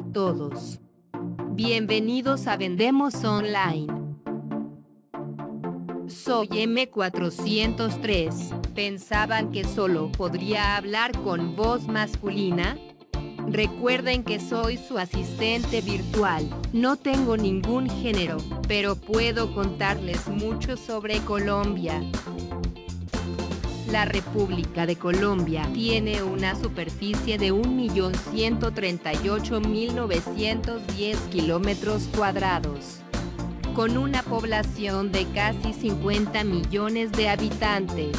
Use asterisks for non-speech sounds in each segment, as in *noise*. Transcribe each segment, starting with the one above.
todos. Bienvenidos a Vendemos Online. Soy M403. ¿Pensaban que solo podría hablar con voz masculina? Recuerden que soy su asistente virtual. No tengo ningún género, pero puedo contarles mucho sobre Colombia. La República de Colombia tiene una superficie de 1.138.910 kilómetros cuadrados, con una población de casi 50 millones de habitantes.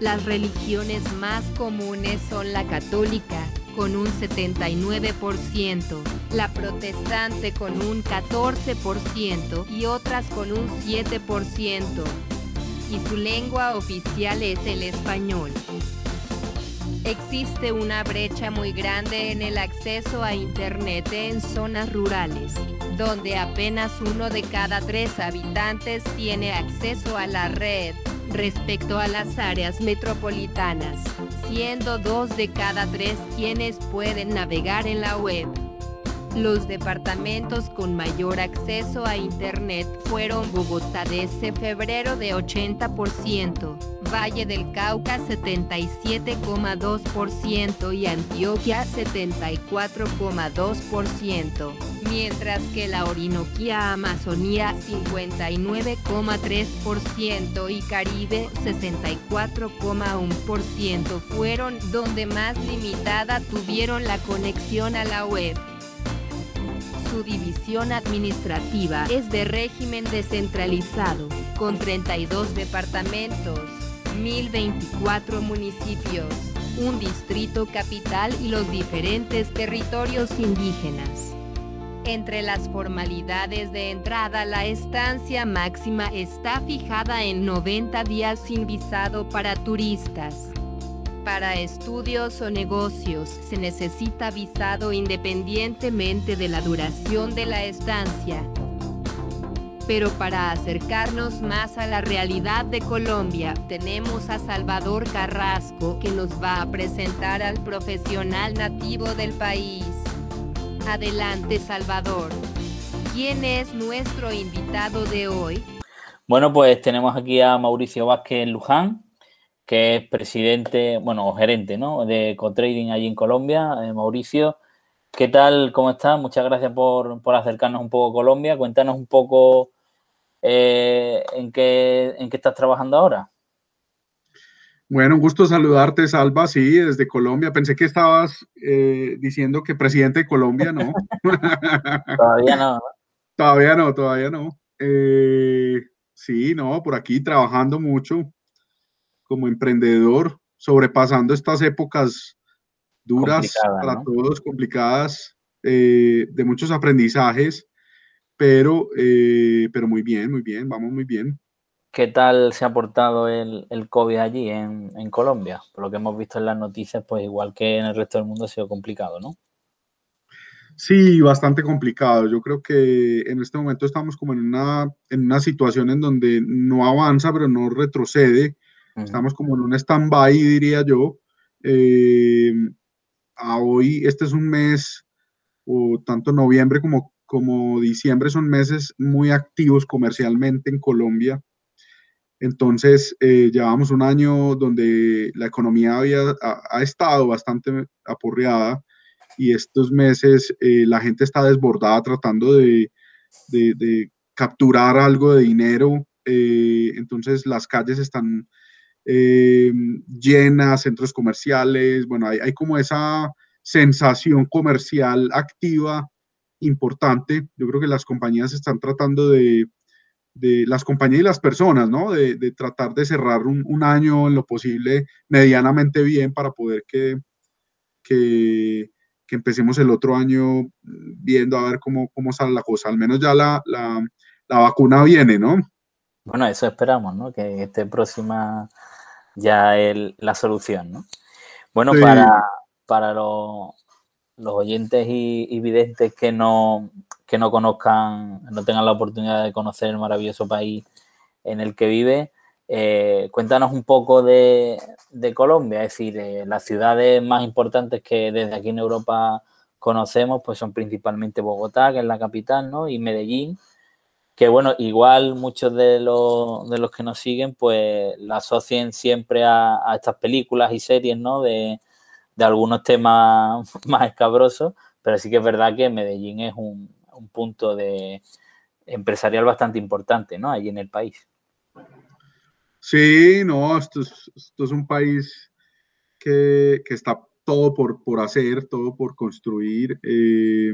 Las religiones más comunes son la católica, con un 79%, la protestante con un 14% y otras con un 7% y su lengua oficial es el español. Existe una brecha muy grande en el acceso a Internet en zonas rurales, donde apenas uno de cada tres habitantes tiene acceso a la red, respecto a las áreas metropolitanas, siendo dos de cada tres quienes pueden navegar en la web. Los departamentos con mayor acceso a Internet fueron Bogotá desde febrero de 80%, Valle del Cauca 77,2% y Antioquia 74,2%, mientras que la Orinoquía Amazonía 59,3% y Caribe 64,1% fueron donde más limitada tuvieron la conexión a la web. Su división administrativa es de régimen descentralizado, con 32 departamentos, 1024 municipios, un distrito capital y los diferentes territorios indígenas. Entre las formalidades de entrada, la estancia máxima está fijada en 90 días sin visado para turistas. Para estudios o negocios se necesita visado independientemente de la duración de la estancia. Pero para acercarnos más a la realidad de Colombia, tenemos a Salvador Carrasco que nos va a presentar al profesional nativo del país. Adelante Salvador. ¿Quién es nuestro invitado de hoy? Bueno, pues tenemos aquí a Mauricio Vázquez Luján, que es presidente, bueno, gerente, ¿no? De Co-Trading allí en Colombia. Eh, Mauricio, ¿qué tal? ¿Cómo estás? Muchas gracias por, acercarnos un poco a Colombia. Cuéntanos un poco eh, en, qué, en qué estás trabajando ahora. Bueno, un gusto saludarte, Salva. Sí, desde Colombia. Pensé que estabas eh, diciendo que presidente de Colombia, ¿no? *laughs* *laughs* todavía no. Todavía no, todavía no. sí, no, por aquí trabajando mucho como emprendedor, sobrepasando estas épocas duras para todos, complicadas, eh, de muchos aprendizajes, pero, eh, pero muy bien, muy bien, vamos muy bien. ¿Qué tal se ha portado el, el COVID allí en, en, Colombia? Por lo que hemos visto en las noticias, pues igual que en el resto del mundo ha sido complicado, ¿no? Sí, bastante complicado. Yo creo que en este momento estamos como en una, en una situación en donde no avanza, pero no retrocede. Estamos como en un stand-by, diría yo. Eh, a hoy, este es un mes, o tanto noviembre como, como diciembre son meses muy activos comercialmente en Colombia. Entonces, eh, llevamos un año donde la economía había, ha, estado bastante aporreada y estos meses eh, la gente está desbordada tratando de, de capturar algo de dinero. entonces, las calles están eh, llenas, centros comerciales, bueno, hay, como esa sensación comercial activa importante. Yo creo que las compañías están tratando de, de las compañías y las personas, ¿no? De, de tratar de cerrar un, año en lo posible medianamente bien para poder que, que, que, empecemos el otro año viendo a ver cómo, cómo sale la cosa. Al menos ya la, la, la vacuna viene, ¿no? Bueno, eso esperamos, ¿no? Que esté próxima ya el, la solución, ¿no? Bueno, para, para los, los oyentes y, videntes que no, que no conozcan, no tengan la oportunidad de conocer el maravilloso país en el que vive, eh, cuéntanos un poco de, de Colombia, es decir, las ciudades más importantes que desde aquí en Europa conocemos, pues son principalmente Bogotá, que es la capital, ¿no? Y Medellín, que bueno, igual muchos de los, de los que nos siguen, pues la asocian siempre a, estas películas y series, ¿no? De, de, algunos temas *laughs* más escabrosos, pero sí que es verdad que Medellín es un, un punto de empresarial bastante importante, ¿no? Allí en el país. Sí, no, esto es, esto es un país que, que, está todo por, por hacer, todo por construir, eh,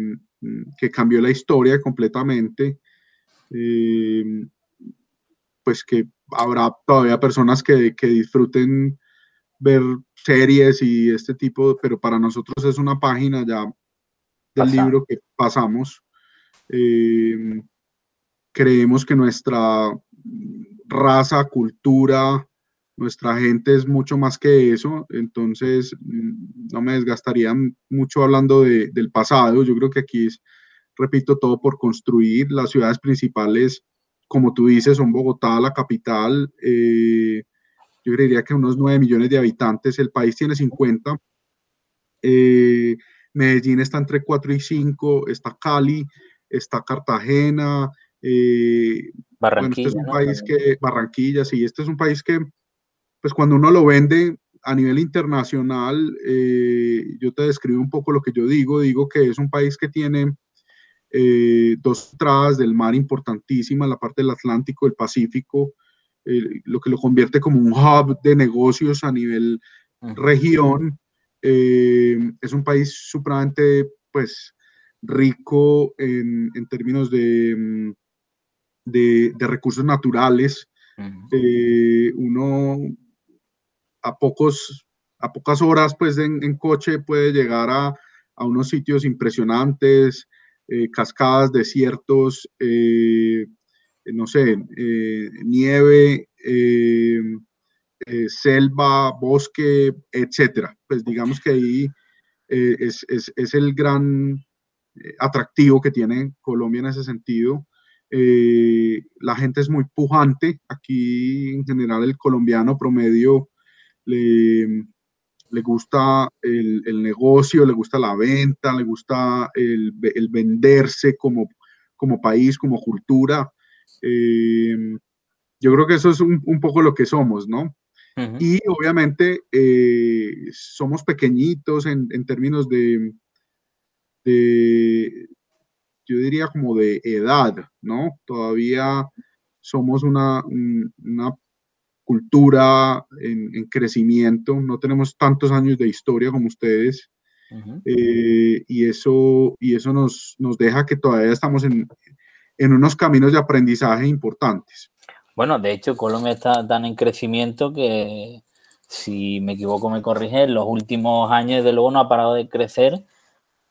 que cambió la historia completamente. Eh, pues que habrá todavía personas que, que, disfruten ver series y este tipo, pero para nosotros es una página ya del libro que pasamos. Eh, creemos que nuestra raza, cultura, nuestra gente es mucho más que eso, entonces mm, no me desgastaría mucho hablando de, del pasado, yo creo que aquí es, repito, todo por construir, las ciudades principales, como tú dices, son Bogotá, la capital, eh, yo diría que unos 9 millones de habitantes, el país tiene 50, eh, Medellín está entre 4 y 5, está Cali, está Cartagena, eh, Barranquilla. este es un país que, Barranquilla, sí, este es un país que, pues cuando uno lo vende a nivel internacional, eh, yo te describo un poco lo que yo digo, digo que es un país que tiene eh, dos entradas del mar importantísimas, la parte del Atlántico, el Pacífico, lo que lo convierte como un hub de negocios a nivel región. es un país supremamente, pues, rico en, en términos de mm, de, recursos naturales. Eh, uno a, pocos, a pocas horas pues en, coche puede llegar a, unos sitios impresionantes, eh, cascadas, desiertos, eh, no sé, nieve, selva, bosque, etcétera. Pues digamos que ahí es, es, el gran atractivo que tiene Colombia en ese sentido. Eh, la gente es muy pujante. Aquí en general el colombiano promedio le, le gusta el, el, negocio, le gusta la venta, le gusta el, el venderse como, como país, como cultura. Eh, yo creo que eso es un, un, poco lo que somos, ¿no? Y obviamente eh, somos pequeñitos en, en términos de, de, yo diría como de edad, ¿no? Todavía somos una, una cultura en, crecimiento, no tenemos tantos años de historia como ustedes, eh, y eso, y eso nos, nos deja que todavía estamos en, en unos caminos de aprendizaje importantes. Bueno, de hecho, Colombia está tan en crecimiento que, si me equivoco, me corrige, en los últimos años, de luego, no ha parado de crecer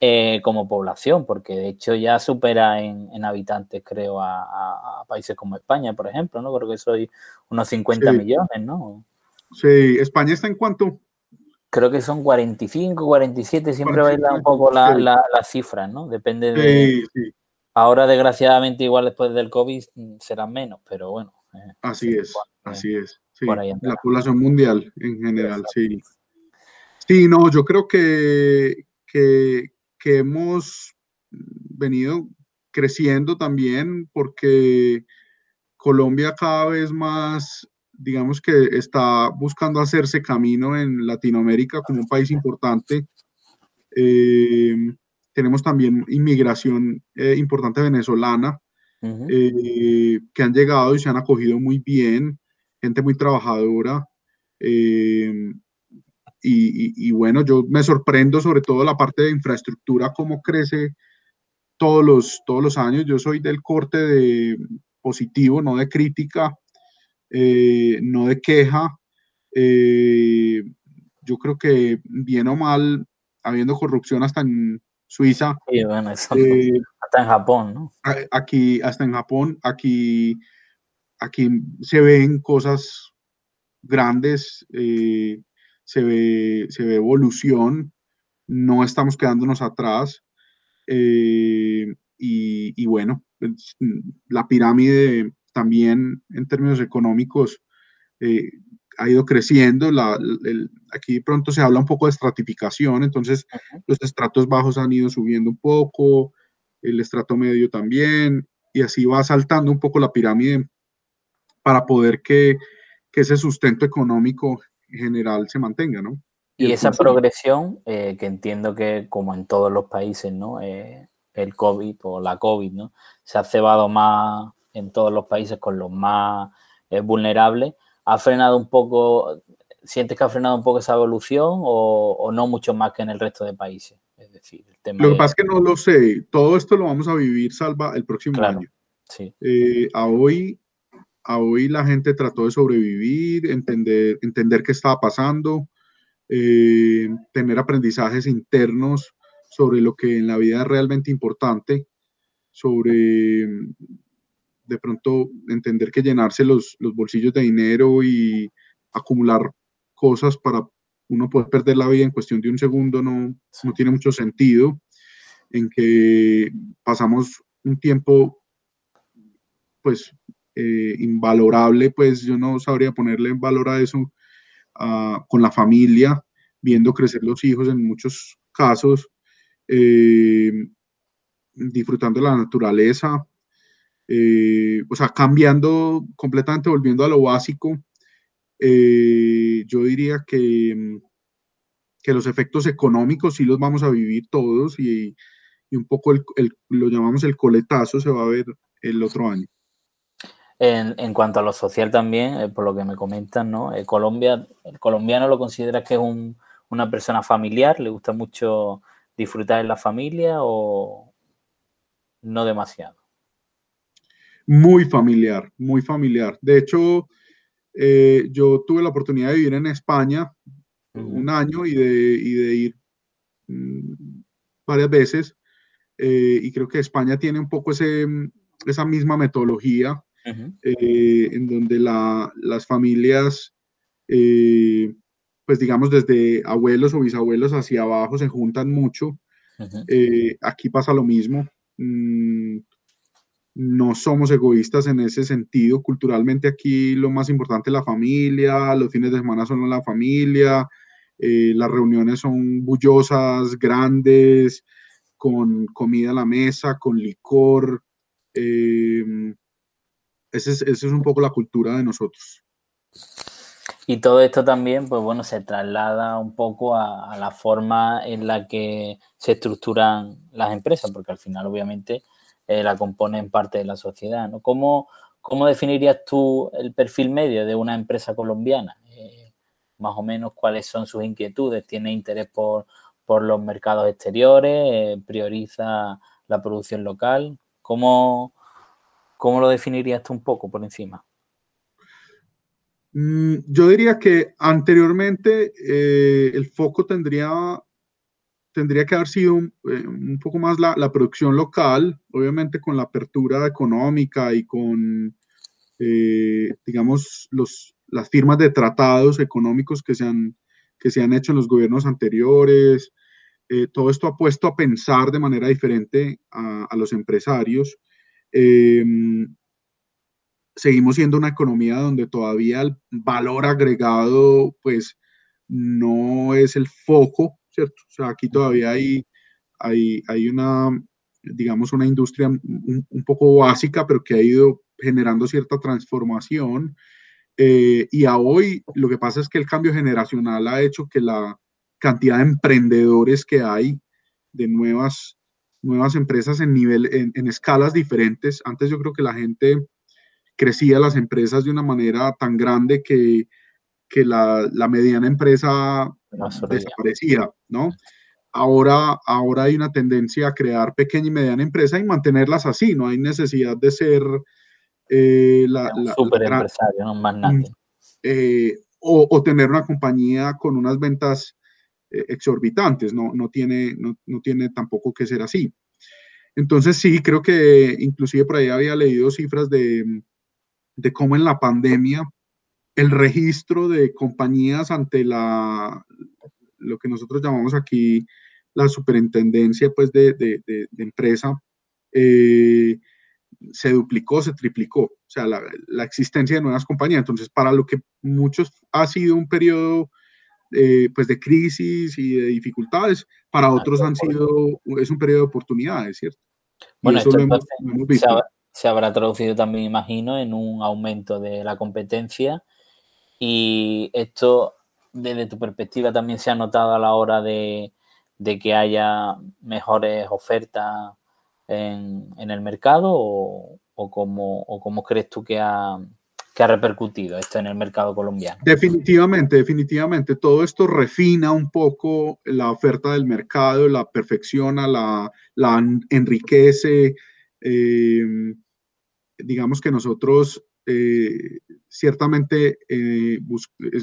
eh, como población, porque de hecho ya supera en, habitantes, creo, a, países como España, por ejemplo, ¿no? Creo que soy unos 50 millones, ¿no? Sí, ¿España está en cuánto? Creo que son 45, 47, siempre baila un poco la, la, cifra, ¿no? Depende de... Sí, Ahora, desgraciadamente, igual después del COVID serán menos, pero bueno. Eh, así es, así es. la población mundial en general, sí. Sí, no, yo creo que, que, que hemos venido creciendo también porque Colombia cada vez más, digamos que está buscando hacerse camino en Latinoamérica como un país importante. Eh, tenemos también inmigración eh, importante venezolana eh, que han llegado y se han acogido muy bien, gente muy trabajadora. Y, bueno, yo me sorprendo sobre todo la parte de infraestructura, cómo crece todos los, todos los años. Yo soy del corte de positivo, no de crítica, eh, no de queja. Eh, yo creo que bien o mal, habiendo corrupción hasta en Suiza. Eh, hasta en Japón, ¿no? Aquí, hasta en Japón, aquí, aquí se ven cosas grandes se ve, se ve evolución, no estamos quedándonos atrás. Eh, y, bueno, la pirámide también en términos económicos eh, ha ido creciendo. La, aquí pronto se habla un poco de estratificación, entonces los estratos bajos han ido subiendo un poco, el estrato medio también, y así va saltando un poco la pirámide para poder que, que ese sustento económico general se mantenga, ¿no? Y, esa progresión, eh, que entiendo que como en todos los países, ¿no? Eh, el COVID o la COVID, ¿no? Se ha cebado más en todos los países con los más eh, vulnerables. ¿Ha frenado un poco, sientes que ha frenado un poco esa evolución o, no mucho más que en el resto de países? Es decir, el tema Lo que pasa es que no lo sé. Todo esto lo vamos a vivir, Salva, el próximo año. Sí. a hoy a hoy la gente trató de sobrevivir, entender, entender qué estaba pasando, eh, tener aprendizajes internos sobre lo que en la vida es realmente importante, sobre de pronto entender que llenarse los, bolsillos de dinero y acumular cosas para uno poder perder la vida en cuestión de un segundo no, no tiene mucho sentido, en que pasamos un tiempo pues eh, invalorable, pues yo no sabría ponerle valor a eso con la familia, viendo crecer los hijos en muchos casos, eh, disfrutando de la naturaleza, eh, o sea, cambiando completamente, volviendo a lo básico, yo diría que, que los efectos económicos sí los vamos a vivir todos y, y un poco el, lo llamamos el coletazo se va a ver el otro año. En, en, cuanto a lo social también, eh, por lo que me comentan, ¿no? Eh, Colombia, el colombiano lo considera que es un, una persona familiar, le gusta mucho disfrutar en la familia o no demasiado. Muy familiar, muy familiar. De hecho, eh, yo tuve la oportunidad de vivir en España un año y de, y de ir mm, varias veces. y creo que España tiene un poco ese, esa misma metodología eh, en donde las familias, eh, pues digamos desde abuelos o bisabuelos hacia abajo se juntan mucho. Eh, aquí pasa lo mismo. Mm, no somos egoístas en ese sentido. Culturalmente aquí lo más importante es la familia, los fines de semana son la familia, las reuniones son bullosas, grandes, con comida a la mesa, con licor. Esa es, un poco la cultura de nosotros. Y todo esto también, pues bueno, se traslada un poco a, la forma en la que se estructuran las empresas, porque al final, obviamente, eh, la componen parte de la sociedad, ¿no? ¿Cómo, ¿Cómo, definirías tú el perfil medio de una empresa colombiana? Eh, más o menos, ¿cuáles son sus inquietudes? ¿Tiene interés por, los mercados exteriores? Eh, ¿Prioriza la producción local? ¿Cómo, ¿Cómo lo definirías tú un poco por encima? Mm, yo diría que anteriormente eh, el foco tendría, tendría que haber sido un, eh, poco más la, producción local, obviamente con la apertura económica y con, eh, digamos, los, las firmas de tratados económicos que se han, que se han hecho en los gobiernos anteriores. todo esto ha puesto a pensar de manera diferente a, a los empresarios Em, seguimos siendo una economía donde todavía el valor agregado, pues, no es el foco, ¿cierto? O sea, aquí todavía hay, hay, hay una, digamos, una industria un, poco básica, pero que ha ido generando cierta transformación. Eh, y a hoy lo que pasa es que el cambio generacional ha hecho que la cantidad de emprendedores que hay, de nuevas nuevas empresas en, nivel, en, escalas diferentes. Antes yo creo que la gente crecía las empresas de una manera tan grande que, que la, la, mediana empresa desaparecía, ¿no? Ahora, ahora hay una tendencia a crear pequeña y mediana empresa y mantenerlas así, no hay necesidad de ser eh, la, super empresario, no más nada. Eh, o, o, tener una compañía con unas ventas exorbitantes, no, no, tiene, no, no, tiene tampoco que ser así. Entonces sí, creo que inclusive por ahí había leído cifras de, de cómo en la pandemia el registro de compañías ante la, lo que nosotros llamamos aquí la superintendencia pues de, de, de, empresa, eh, se duplicó, se triplicó, o sea, la, la, existencia de nuevas compañías. Entonces, para lo que muchos ha sido un periodo eh, pues de crisis y de dificultades, para otros han sido, es un periodo de oportunidades, ¿cierto? Bueno, esto hemos, Se, habrá, se, habrá, traducido también, imagino, en un aumento de la competencia. Y esto, desde tu perspectiva, también se ha notado a la hora de, de que haya mejores ofertas en, en el mercado o, o, cómo, o cómo crees tú que ha, que ha repercutido esto en el mercado colombiano. Definitivamente, definitivamente. Todo esto refina un poco la oferta del mercado, la perfecciona, la, la enriquece. Eh, digamos que nosotros eh, ciertamente eh,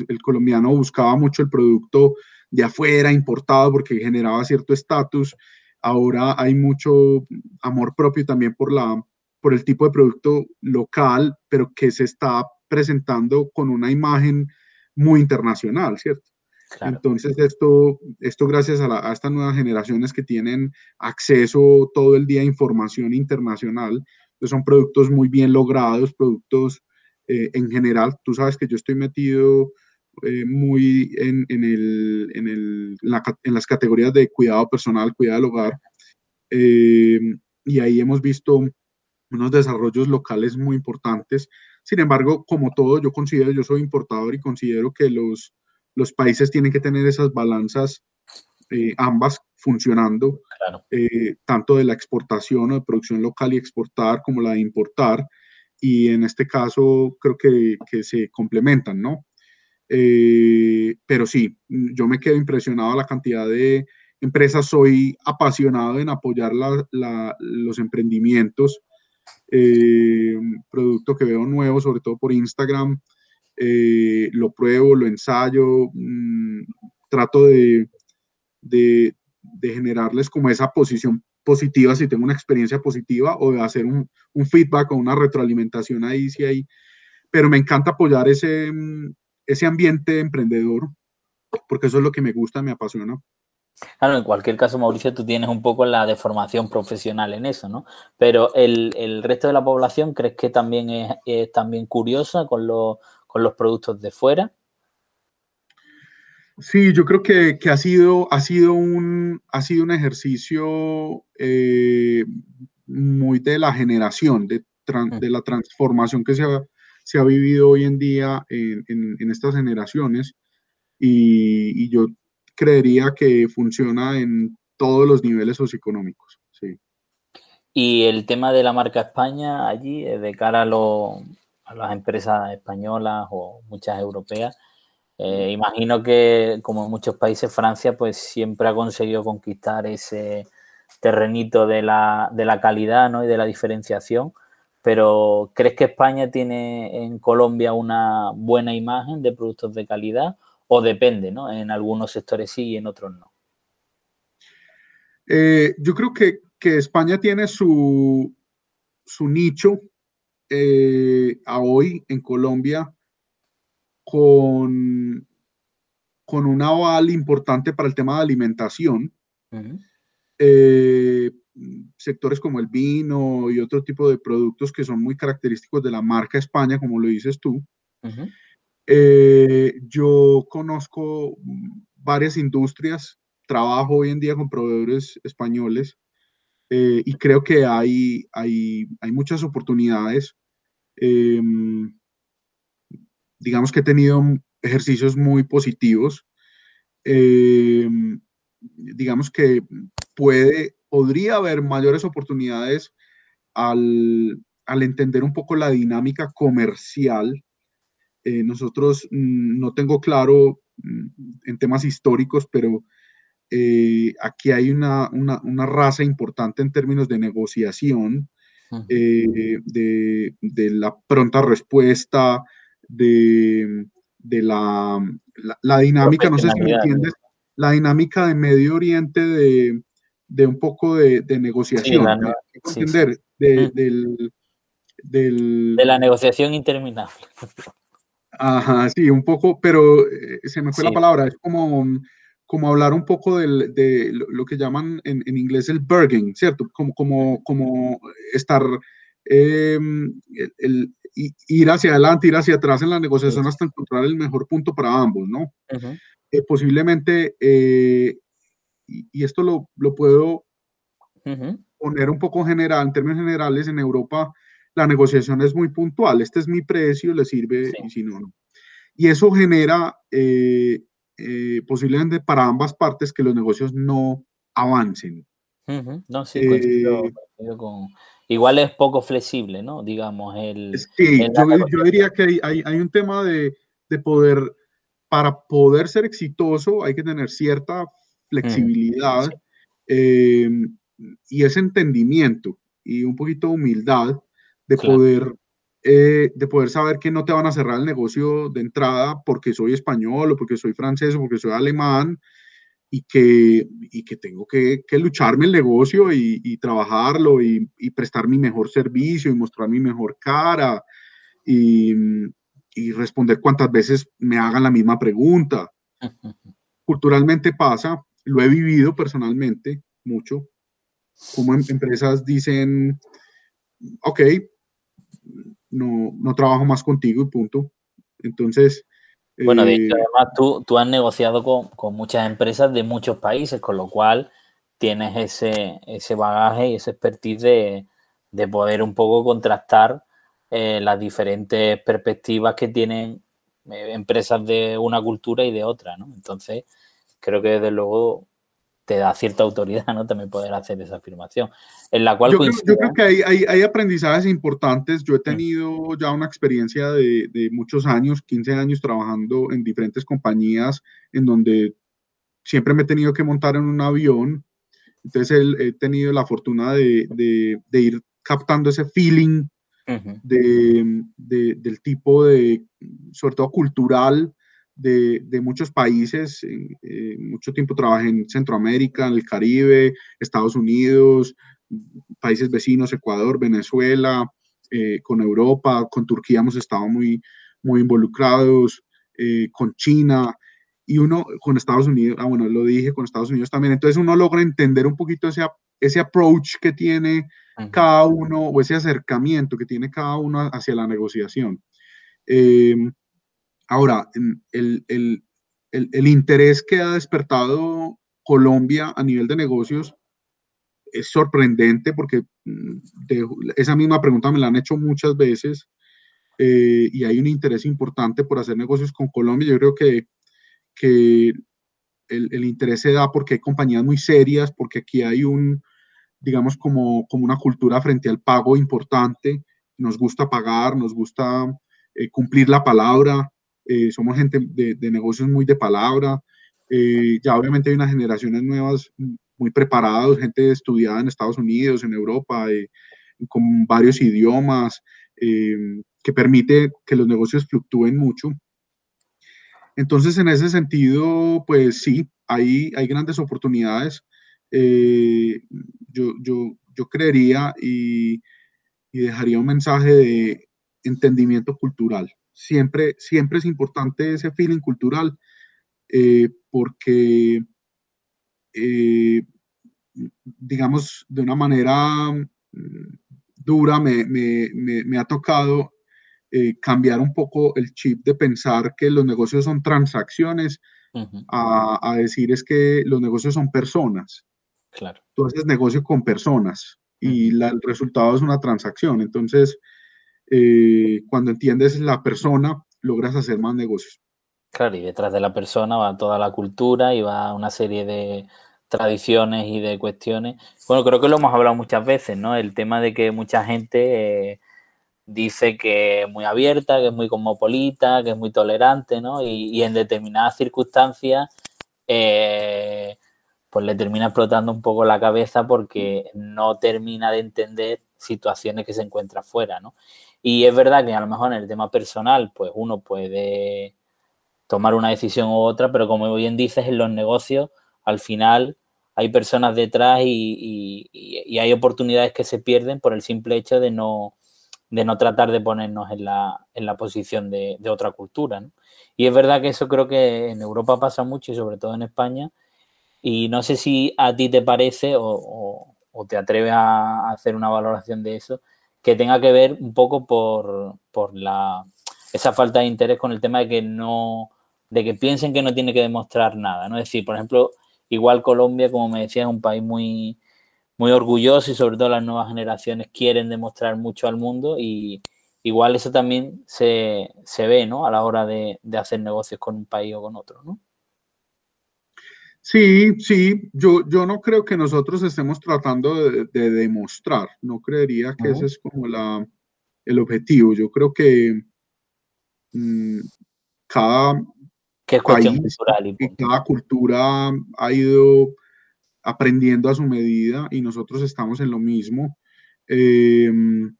el colombiano buscaba mucho el producto de afuera, importado, porque generaba cierto estatus. Ahora hay mucho amor propio también por la, por el tipo de producto local, pero que se está presentando con una imagen muy internacional, ¿cierto? Entonces, esto, esto gracias a, estas nuevas generaciones que tienen acceso todo el día a información internacional, pues son productos muy bien logrados, productos eh, en general. Tú sabes que yo estoy metido eh, muy en, en, el, en, el, en, las categorías de cuidado personal, cuidado del hogar, eh, y ahí hemos visto unos desarrollos locales muy importantes. Sin embargo, como todo, yo considero, yo soy importador y considero que los, los países tienen que tener esas balanzas eh, ambas funcionando, eh, tanto de la exportación o de producción local y exportar como la de importar. Y en este caso creo que, que se complementan, ¿no? Eh, pero sí, yo me quedo impresionado a la cantidad de empresas. Soy apasionado en apoyar la, la, los emprendimientos eh, producto que veo nuevo, sobre todo por Instagram, eh, lo pruebo, lo ensayo, mm, trato de, de, generarles como esa posición positiva si tengo una experiencia positiva o de hacer un, feedback o una retroalimentación ahí, sí hay. Pero me encanta apoyar ese, mm, ese ambiente emprendedor porque eso es lo que me gusta, me apasiona. Claro, en cualquier caso, Mauricio, tú tienes un poco la deformación profesional en eso, ¿no? Pero el, resto de la población, ¿crees que también es, también curiosa con, con los productos de fuera? Sí, yo creo que, ha, sido, ha, sido un, ha sido un ejercicio eh, muy de la generación, de, mm. de, la transformación que se ha, se ha vivido hoy en día en, en, estas generaciones. Y, y, yo creería que funciona en todos los niveles socioeconómicos. Sí. Y el tema de la marca España allí, de cara a, a las empresas españolas o muchas europeas, eh, imagino que, como en muchos países, Francia pues siempre ha conseguido conquistar ese terrenito de la, de la calidad ¿no? y de la diferenciación. Pero, ¿crees que España tiene en Colombia una buena imagen de productos de calidad o depende, ¿no? En algunos sectores sí y en otros no. Eh, yo creo que, España tiene su, su nicho eh, a hoy en Colombia con, con un aval importante para el tema de alimentación. Eh, sectores como el vino y otro tipo de productos que son muy característicos de la marca España, como lo dices tú. Eh, yo conozco varias industrias, trabajo hoy en día con proveedores españoles eh, y creo que hay, hay, hay muchas oportunidades. Em, digamos que he tenido ejercicios muy positivos. Em, digamos que puede, podría haber mayores oportunidades al, al entender un poco la dinámica comercial eh, nosotros mm, no tengo claro mm, en temas históricos, pero eh, aquí hay una, una, raza importante en términos de negociación, eh, de, de, la pronta respuesta, de, de la, la, dinámica, no sé si me entiendes, la dinámica de Medio Oriente de, de un poco de, negociación. entender del, del, de la negociación interminable. *laughs* Ajá, sí, un poco, pero eh, se me fue la palabra, es como, como hablar un poco del, de lo que llaman en, en inglés el bargain, ¿cierto? Como, como, como estar em, el, ir hacia adelante, ir hacia atrás en la negociación hasta encontrar el mejor punto para ambos, ¿no? Eh, posiblemente, eh, y, esto lo, lo puedo poner un poco general, en términos generales, en Europa la negociación es muy puntual, este es mi precio, le sirve, y si no, no. Y eso genera eh, posiblemente para ambas partes que los negocios no avancen. No, sí, con igual es poco flexible, ¿no? Digamos, el... Sí, yo, diría que hay, hay, un tema de, de, poder, para poder ser exitoso hay que tener cierta flexibilidad em, y ese entendimiento y un poquito de humildad de poder... Eh, de poder saber que no te van a cerrar el negocio de entrada porque soy español o porque soy francés o porque soy alemán, y que, y que tengo que, que, lucharme el negocio y, y trabajarlo y, y, prestar mi mejor servicio y mostrar mi mejor cara y, y, responder cuantas veces me hagan la misma pregunta. *laughs* Culturalmente pasa, lo he vivido personalmente mucho, como em, empresas dicen, ok, no, no trabajo más contigo y punto. Entonces, bueno, de hecho, además tú, tú has negociado con, muchas empresas de muchos países, con lo cual tienes ese, ese bagaje y ese expertise de, poder un poco contrastar eh, las diferentes perspectivas que tienen eh, empresas de una cultura y de otra, ¿no? Entonces, creo que desde luego te da cierta autoridad, ¿no? También poder hacer esa afirmación. En la cual yo, creo, que hay, hay, aprendizajes importantes. Yo he tenido ya una experiencia de, de, muchos años, 15 años trabajando en diferentes compañías en donde siempre me he tenido que montar en un avión. Entonces he, tenido la fortuna de, de, ir captando ese feeling de, del tipo de, sobre todo cultural, de, muchos países. mucho tiempo trabajé en Centroamérica, en el Caribe, Estados Unidos, países vecinos, Ecuador, Venezuela, eh, con Europa, con Turquía hemos estado muy, muy involucrados, eh, con China y uno con Estados Unidos, ah bueno, lo dije, con Estados Unidos también. Entonces uno logra entender un poquito ese, ese approach que tiene cada uno o ese acercamiento que tiene cada uno hacia la negociación. Eh, Ahora, el, el, interés que ha despertado Colombia a nivel de negocios es sorprendente porque mm, esa misma pregunta me la han hecho muchas veces eh, y hay un interés importante por hacer negocios con Colombia. Yo creo que, que el, interés se da porque hay compañías muy serias, porque aquí hay un, digamos, como, como una cultura frente al pago importante. Nos gusta pagar, nos gusta eh, cumplir la palabra, eh, somos gente de, negocios muy de palabra, eh, ya obviamente hay unas generaciones nuevas muy preparadas, gente estudiada en Estados Unidos, en Europa, eh, con varios idiomas, que permite que los negocios fluctúen mucho. Entonces, en ese sentido, pues sí, hay, hay grandes oportunidades. yo, yo, yo creería y, y dejaría un mensaje de entendimiento cultural siempre, siempre es importante ese feeling cultural eh, porque, eh, digamos, de una manera mm, dura me, ha tocado eh, cambiar un poco el chip de pensar que los negocios son transacciones a, decir es que los negocios son personas. Claro. Entonces, negocio con personas y el resultado es una transacción. Entonces, eh, cuando entiendes la persona, logras hacer más negocios. Claro, y detrás de la persona va toda la cultura y va una serie de tradiciones y de cuestiones. Bueno, creo que lo hemos hablado muchas veces, ¿no? El tema de que mucha gente eh, dice que es muy abierta, que es muy cosmopolita, que es muy tolerante, ¿no? Y, en determinadas circunstancias, eh, pues le termina explotando un poco la cabeza porque no termina de entender situaciones que se encuentra fuera, ¿no? Y es verdad que a lo mejor en el tema personal, pues uno puede tomar una decisión u otra, pero como bien dices, en los negocios, al final hay personas detrás y, hay oportunidades que se pierden por el simple hecho de no, de no tratar de ponernos en la, en la posición de, otra cultura. Y es verdad que eso creo que en Europa pasa mucho y sobre todo en España. Y no sé si a ti te parece o te atreves a hacer una valoración de eso, que tenga que ver un poco por, por la, esa falta de interés con el tema de que no, de que piensen que no tiene que demostrar nada, ¿no? Es decir, por ejemplo, igual Colombia, como me decía, es un país muy, muy orgulloso y sobre todo las nuevas generaciones quieren demostrar mucho al mundo y igual eso también se, ve, ¿no? A la hora de, hacer negocios con un país o con otro, ¿no? Sí, sí, yo, yo no creo que nosotros estemos tratando de, demostrar, no creería que ese es como la, el objetivo. Yo creo que mm, cada país y cada cultura ha ido aprendiendo a su medida y nosotros estamos en lo mismo. Em,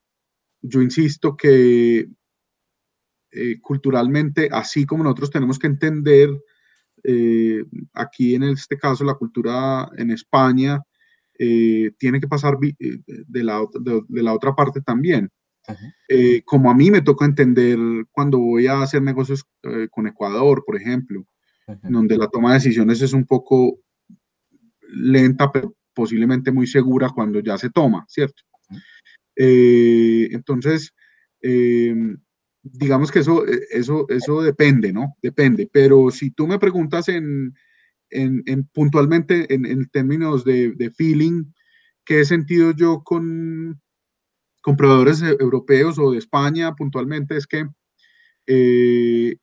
yo insisto que eh, culturalmente, así como nosotros tenemos que entender eh, aquí en este caso la cultura en España, eh, tiene que pasar de la, de, la, otra parte también. como a mí me toca entender cuando voy a hacer negocios con Ecuador, por ejemplo, donde la toma de decisiones es un poco lenta, pero posiblemente muy segura cuando ya se toma, ¿cierto? Eh, entonces, digamos que eso, eh, eso, eso depende, ¿no? Depende, pero si tú me preguntas en, en, puntualmente en, términos de, feeling, ¿qué he sentido yo con, con proveedores e, europeos o de España puntualmente? Es que eh,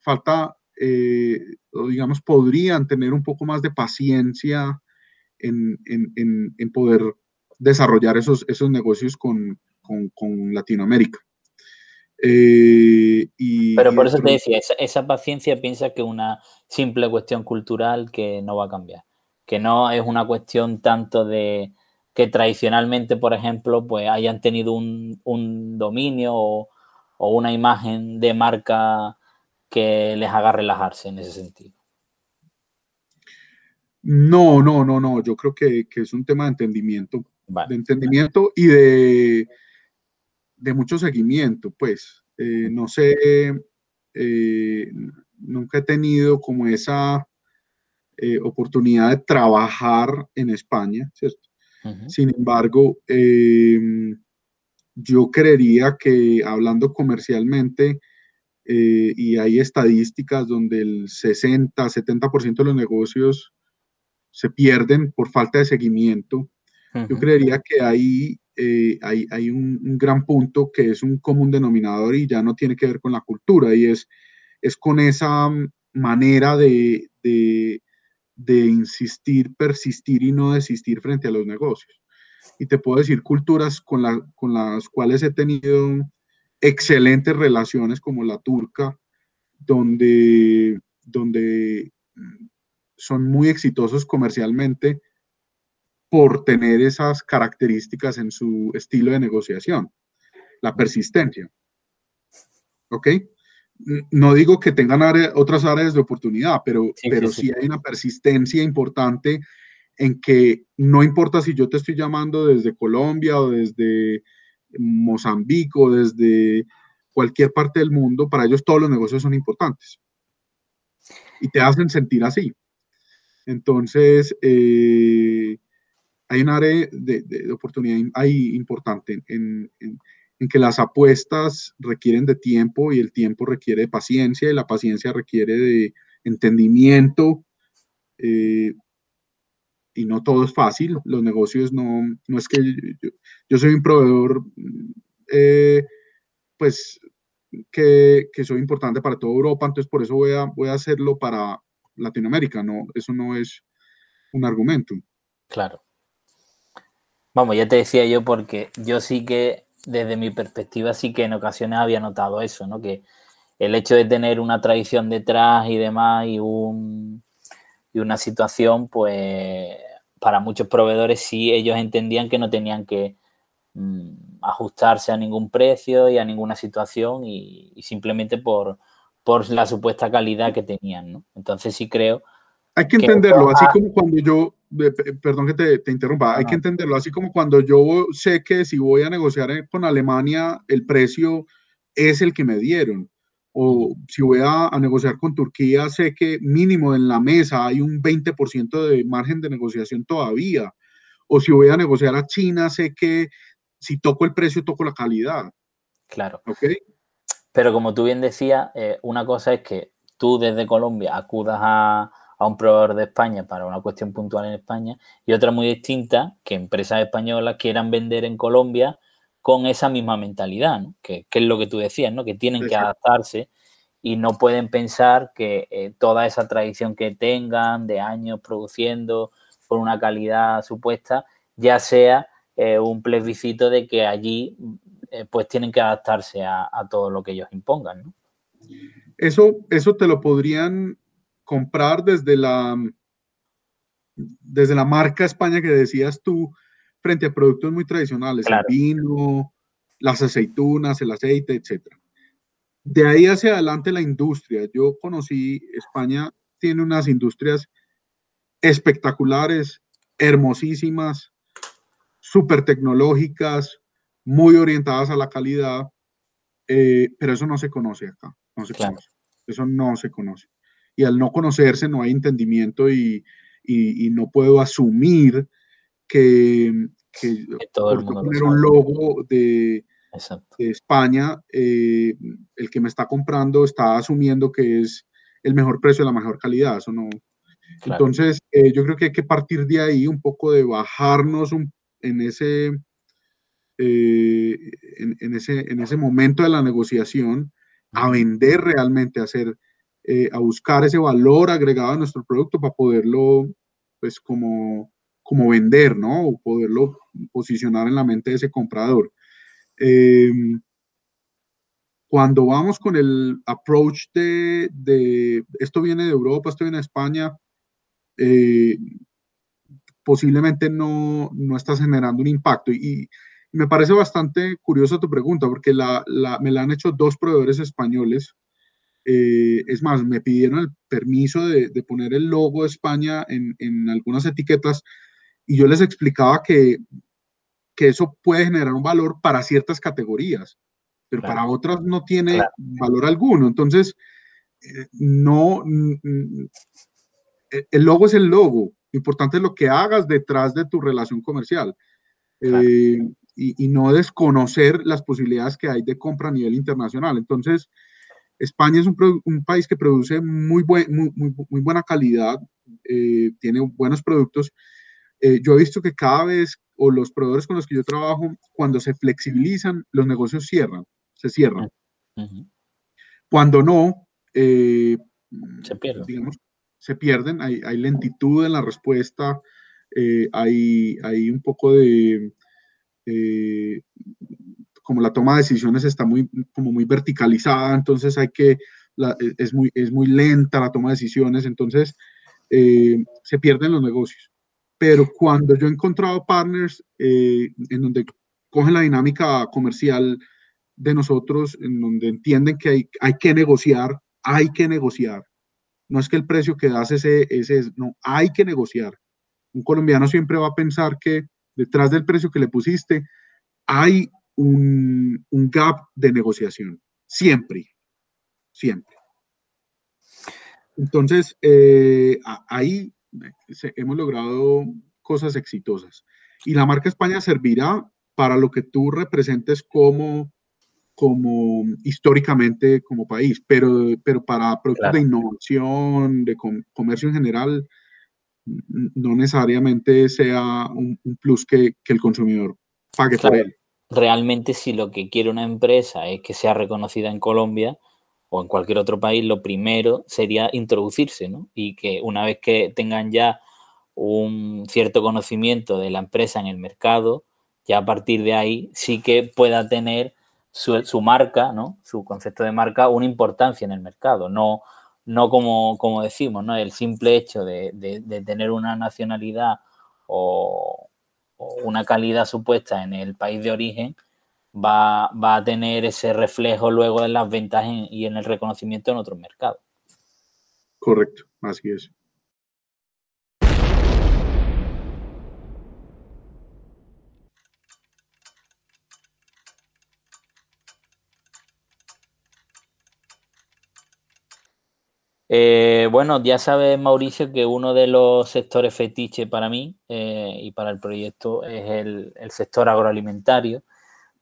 falta eh, o digamos, podrían tener un poco más de paciencia en, poder desarrollar esos, esos negocios con, Latinoamérica. Eh, Pero por eso te decía, esa, paciencia piensa que es una simple cuestión cultural que no va a cambiar, que no es una cuestión tanto de que tradicionalmente, por ejemplo, pues hayan tenido un, dominio o, o, una imagen de marca que les haga relajarse en ese sentido. No, no, no, no. Yo creo que, es un tema de entendimiento. de entendimiento y de, de mucho seguimiento, pues. Eh, no sé, eh, nunca he tenido como esa eh, oportunidad de trabajar en España, ¿cierto? Sin embargo, yo creería que hablando comercialmente, y hay estadísticas donde el 60, 70% de los negocios se pierden por falta de seguimiento. Yo creería que ahí eh, hay, hay un, gran punto que es un común denominador y ya no tiene que ver con la cultura y es, es con esa manera de, de, de insistir, persistir y no desistir frente a los negocios. Y te puedo decir culturas con, la, con las cuales he tenido excelentes relaciones como la turca, donde, donde mm, son muy exitosos comercialmente por tener esas características en su estilo de negociación, la persistencia. ¿Ok? No digo que tengan otras áreas de oportunidad, pero sí, pero sí hay una persistencia importante en que no importa si yo te estoy llamando desde Colombia o desde Mozambico, desde cualquier parte del mundo, para ellos todos los negocios son importantes. Y te hacen sentir así. Entonces, eh, hay un área de, oportunidad ahí importante en, que las apuestas requieren de tiempo y el tiempo requiere de paciencia y la paciencia requiere de entendimiento. Eh, y no todo es fácil. Los negocios no, no es que yo, soy un proveedor, eh, pues, que, que, soy importante para toda Europa, entonces por eso voy a, voy a hacerlo para Latinoamérica, no, eso no es un argumento. Claro. Vamos, ya te decía yo porque yo sí que, desde mi perspectiva, sí que en ocasiones había notado eso, ¿no? Que el hecho de tener una tradición detrás y demás y un y una situación, pues para muchos proveedores sí ellos entendían que no tenían que mm, ajustarse a ningún precio y a ninguna situación y, simplemente por, por la supuesta calidad que tenían, ¿no? Entonces sí creo... Hay que entenderlo, así como cuando yo, perdón que te, te interrumpa, hay que entenderlo, así como cuando yo sé que si voy a negociar con Alemania, el precio es el que me dieron o si voy a, negociar con Turquía, sé que mínimo en la mesa hay un 20% de margen de negociación todavía. O si voy a negociar a China, sé que si toco el precio, toco la calidad. Claro. ¿Ok? Pero como tú bien decías, eh, una cosa es que tú desde Colombia acudas a, a, un proveedor de España para una cuestión puntual en España y otra muy distinta, que empresas españolas quieran vender en Colombia con esa misma mentalidad, ¿no? que, que, es lo que tú decías, ¿no? que tienen que adaptarse y no pueden pensar que eh, toda esa tradición que tengan de años produciendo con una calidad supuesta ya sea eh, un plebiscito de que allí eh, pues tienen que adaptarse a, a, todo lo que ellos impongan. ¿no? Eso, eso te lo podrían comprar desde la, desde la marca España que decías tú, frente a productos muy tradicionales, claro. el vino, las aceitunas, el aceite, etc. De ahí hacia adelante la industria. Yo conocí, España tiene unas industrias espectaculares, hermosísimas, súper tecnológicas, muy orientadas a la calidad, eh, pero eso no se conoce acá, no se claro. conoce. Eso no se conoce. Y al no conocerse no hay entendimiento y, y, y no puedo asumir que, que, que todo mundo poner un logo de, de España, eh, el que me está comprando está asumiendo que es el mejor precio, la mejor calidad. Eso no. Claro. Entonces, eh, yo creo que hay que partir de ahí un poco de bajarnos un, en, ese, eh, en, en, ese, en ese momento de la negociación a vender realmente, a hacer, eh, a buscar ese valor agregado a nuestro producto para poderlo, pues, como, como vender, ¿no? O poderlo posicionar en la mente de ese comprador. Eh, cuando vamos con el approach de, de, esto viene de Europa, esto viene de España, eh, posiblemente no, no, estás generando un impacto. Y, y, me parece bastante curiosa tu pregunta, porque la, la, me la han hecho dos proveedores españoles. Eh, es más, me pidieron el permiso de, de poner el logo de España en, en, algunas etiquetas y yo les explicaba que, que eso puede generar un valor para ciertas categorías, pero claro. para otras no tiene claro. valor alguno. Entonces, eh, no, el logo es el logo. Lo importante es lo que hagas detrás de tu relación comercial. Claro. Eh, y, y, no desconocer las posibilidades que hay de compra a nivel internacional. Entonces, España es un, un país que produce muy, buen, muy, muy, muy buena calidad, eh, tiene buenos productos. Eh, yo he visto que cada vez, o los proveedores con los que yo trabajo, cuando se flexibilizan, los negocios cierran, se cierran. Uh -huh. Cuando no, eh, se pierden. Digamos, se pierden, hay, hay lentitud en la respuesta, hay, hay un poco de, eh, como la toma de decisiones está muy, como muy verticalizada, entonces hay que, la, es, muy, es muy lenta la toma de decisiones, entonces eh, se pierden los negocios. Pero cuando yo he encontrado partners eh, en donde cogen la dinámica comercial de nosotros, en donde entienden que hay, hay que negociar, hay que negociar. No es que el precio que das ese, ese es, no, hay que negociar. Un colombiano siempre va a pensar que detrás del precio que le pusiste hay un, un gap de negociación. Siempre, siempre. Entonces, eh, ahí hemos logrado cosas exitosas. Y la marca España servirá para lo que tú representes como, como históricamente como país, pero, pero para productos claro. de innovación, de com comercio en general, no necesariamente sea un, un plus que, que, el consumidor pague claro. por él. Realmente si lo que quiere una empresa es que sea reconocida en Colombia o en cualquier otro país, lo primero sería introducirse, ¿no? Y que una vez que tengan ya un cierto conocimiento de la empresa en el mercado, ya a partir de ahí sí que pueda tener su, marca, ¿no? Su concepto de marca, una importancia en el mercado, no no como, como decimos, ¿no? El simple hecho de, de, de tener una nacionalidad o, una calidad supuesta en el país de origen va, va, a tener ese reflejo luego en las ventas en, y en el reconocimiento en otros mercados. Correcto, así es. Eh, bueno, ya sabes, Mauricio, que uno de los sectores fetiche para mí eh, y para el proyecto es el, sector agroalimentario.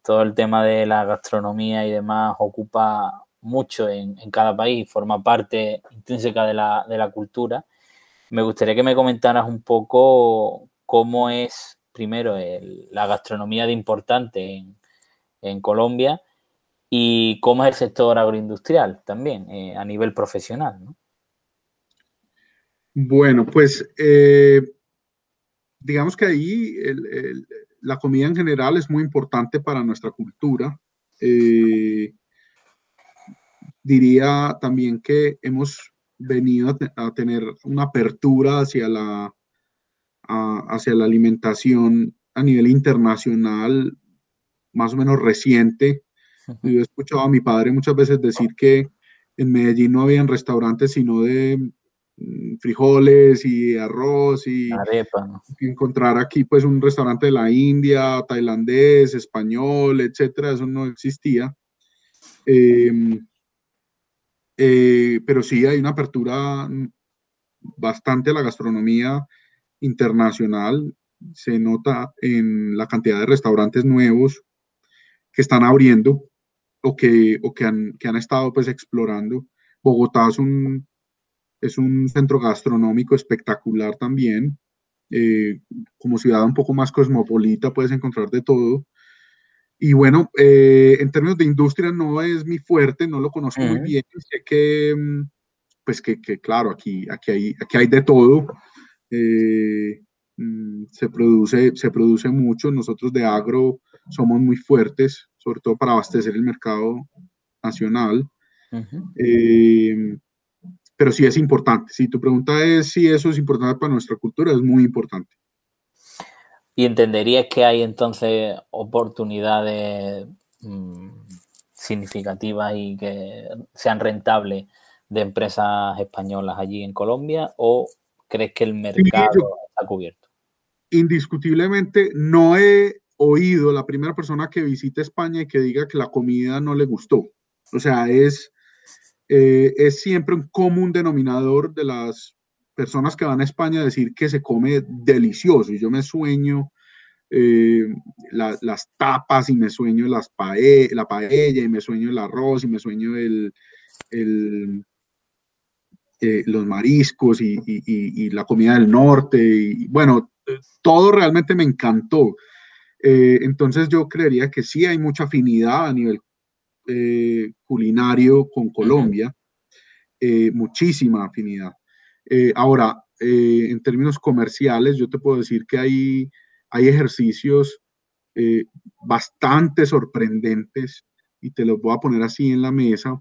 todo el tema de la gastronomía y demás ocupa mucho en, cada país, forma parte intrínseca de la, cultura. Me gustaría que me comentaras un poco cómo es, primero, la gastronomía de importante en, Colombia y cómo es el sector agroindustrial también eh, a nivel profesional. Bueno, pues eh, digamos que ahí la comida en general es muy importante para nuestra cultura. Eh, diría también que hemos venido a, tener una apertura hacia la, hacia la alimentación a nivel internacional más o menos reciente. Yo he escuchado a mi padre muchas veces decir que en Medellín no habían restaurantes sino de frijoles y arroz y encontrar aquí pues un restaurante de la India, tailandés, español, etcétera, eso no existía. Em, eh, pero sí hay una apertura bastante a la gastronomía internacional. Se nota en la cantidad de restaurantes nuevos que están abriendo o que, o que, han, que han estado pues explorando. Bogotá es un, es un centro gastronómico espectacular también. Eh, como ciudad un poco más cosmopolita puedes encontrar de todo. Y bueno, eh, en términos de industria no es mi fuerte, no lo conozco muy bien. Sé que, mm, pues que, que, claro, aquí, aquí, hay, aquí hay de todo. Eh, mm, se, produce, se produce mucho. Nosotros de agro somos muy fuertes, sobre todo para abastecer el mercado nacional. Eh, pero sí es importante. Si tu pregunta es si eso es importante para nuestra cultura, es muy importante. ¿Y entenderías que hay entonces oportunidades mm, significativas y que sean rentables de empresas españolas allí en Colombia o crees que el mercado está cubierto? Indiscutiblemente no he oído la primera persona que visite España y que diga que la comida no le gustó. O sea, es, eh, es siempre un común denominador de las personas que van a España a decir que se come delicioso. Y yo me sueño eh, las tapas y me sueño las la paella y me sueño el arroz y me sueño el, eh, los mariscos y, la comida del norte. Y, bueno, todo realmente me encantó. Entonces yo creería que sí hay mucha afinidad a nivel culinario con Colombia, muchísima afinidad. Eh, ahora, eh, en términos comerciales, yo te puedo decir que hay, hay ejercicios eh, bastante sorprendentes y te los voy a poner así en la mesa.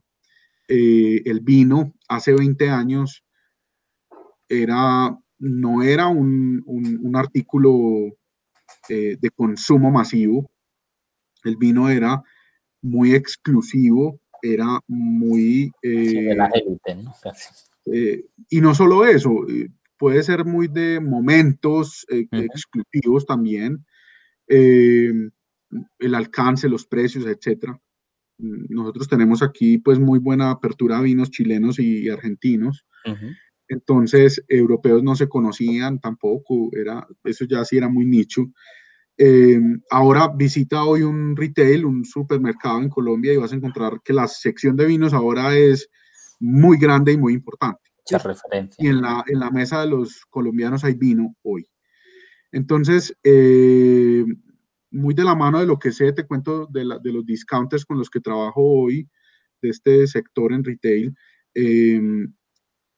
el vino hace 20 años era, no era un, un, artículo de consumo masivo. El vino era muy exclusivo, era muy... de la élite, ¿no? *laughs* Eh, y no solo eso, eh, puede ser muy de momentos eh, exclusivos también, el alcance, los precios, etcétera. Nosotros tenemos aquí pues muy buena apertura a vinos chilenos y, argentinos. Entonces, europeos no se conocían tampoco, era, eso ya sí era muy nicho. Ahora visita hoy un retail, un supermercado en Colombia y vas a encontrar que la sección de vinos ahora es muy grande y muy importante. referencia. Y en la, en la mesa de los colombianos hay vino hoy. Entonces, eh, muy de la mano de lo que sé, te cuento de, de, los discounters con los que trabajo hoy, de este sector en retail, em,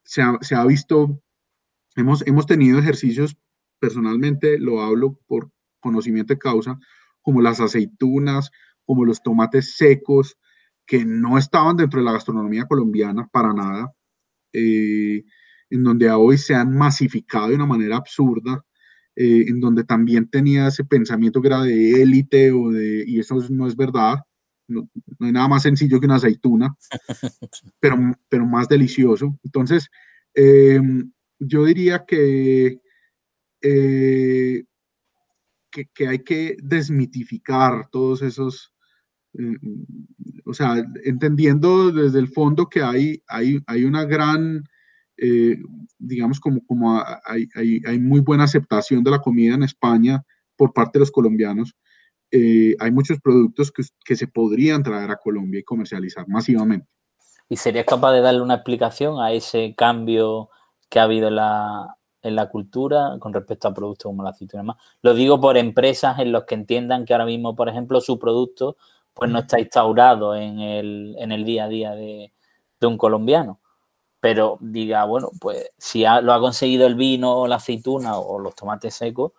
se, ha, se, ha, visto, hemos, hemos tenido ejercicios, personalmente lo hablo por conocimiento de causa, como las aceitunas, como los tomates secos, que no estaban dentro de la gastronomía colombiana para nada, eh, en donde hoy se han masificado de una manera absurda, eh, en donde también tenía ese pensamiento que era de élite o de, y eso no es verdad, no, hay nada más sencillo que una aceituna, *laughs* pero, pero más delicioso. Entonces, em, yo diría que, eh, que, que, hay que desmitificar todos esos Mm, mm, o sea, entendiendo desde el fondo que hay, hay, hay una gran, eh, digamos, como, como hay, hay, hay, muy buena aceptación de la comida en España por parte de los colombianos, eh, hay muchos productos que, que, se podrían traer a Colombia y comercializar masivamente. ¿Y serías capaz de darle una explicación a ese cambio que ha habido en la, en la cultura con respecto a productos como la aceituna más? Lo digo por empresas en los que entiendan que ahora mismo, por ejemplo, su producto pues no está instaurado en el, en el día a día de, de un colombiano pero diga, bueno, pues si lo ha conseguido el vino o la aceituna o los tomates secos,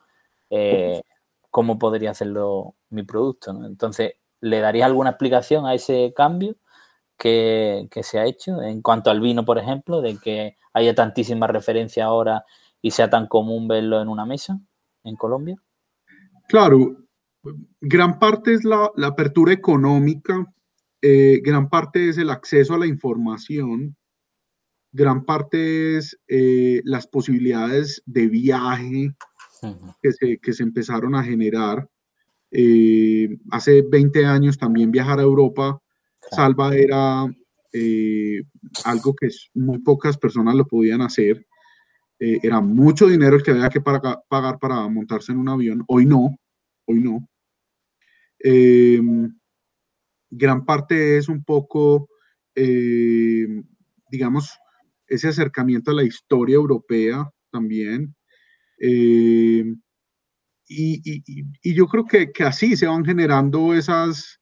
eh, ¿cómo podría hacerlo mi producto? Entonces, ¿le daría alguna explicación a ese cambio que, se ha hecho en cuanto al vino, por ejemplo, de que haya tantísima referencia ahora y sea tan común verlo en una mesa en Colombia? Claro, gran parte es la, apertura económica, eh, gran parte es el acceso a la información gran parte es eh, las posibilidades de viaje que se, que se empezaron a generar. Eh, hace 20 años también viajar a Europa, Salva era algo que muy pocas personas lo podían hacer. Era mucho dinero el que había que pagar para montarse en un avión. Hoy no, hoy no. gran parte es un poco, digamos, ese acercamiento a la historia europea también. Eh, y, yo creo que, así se van generando esas,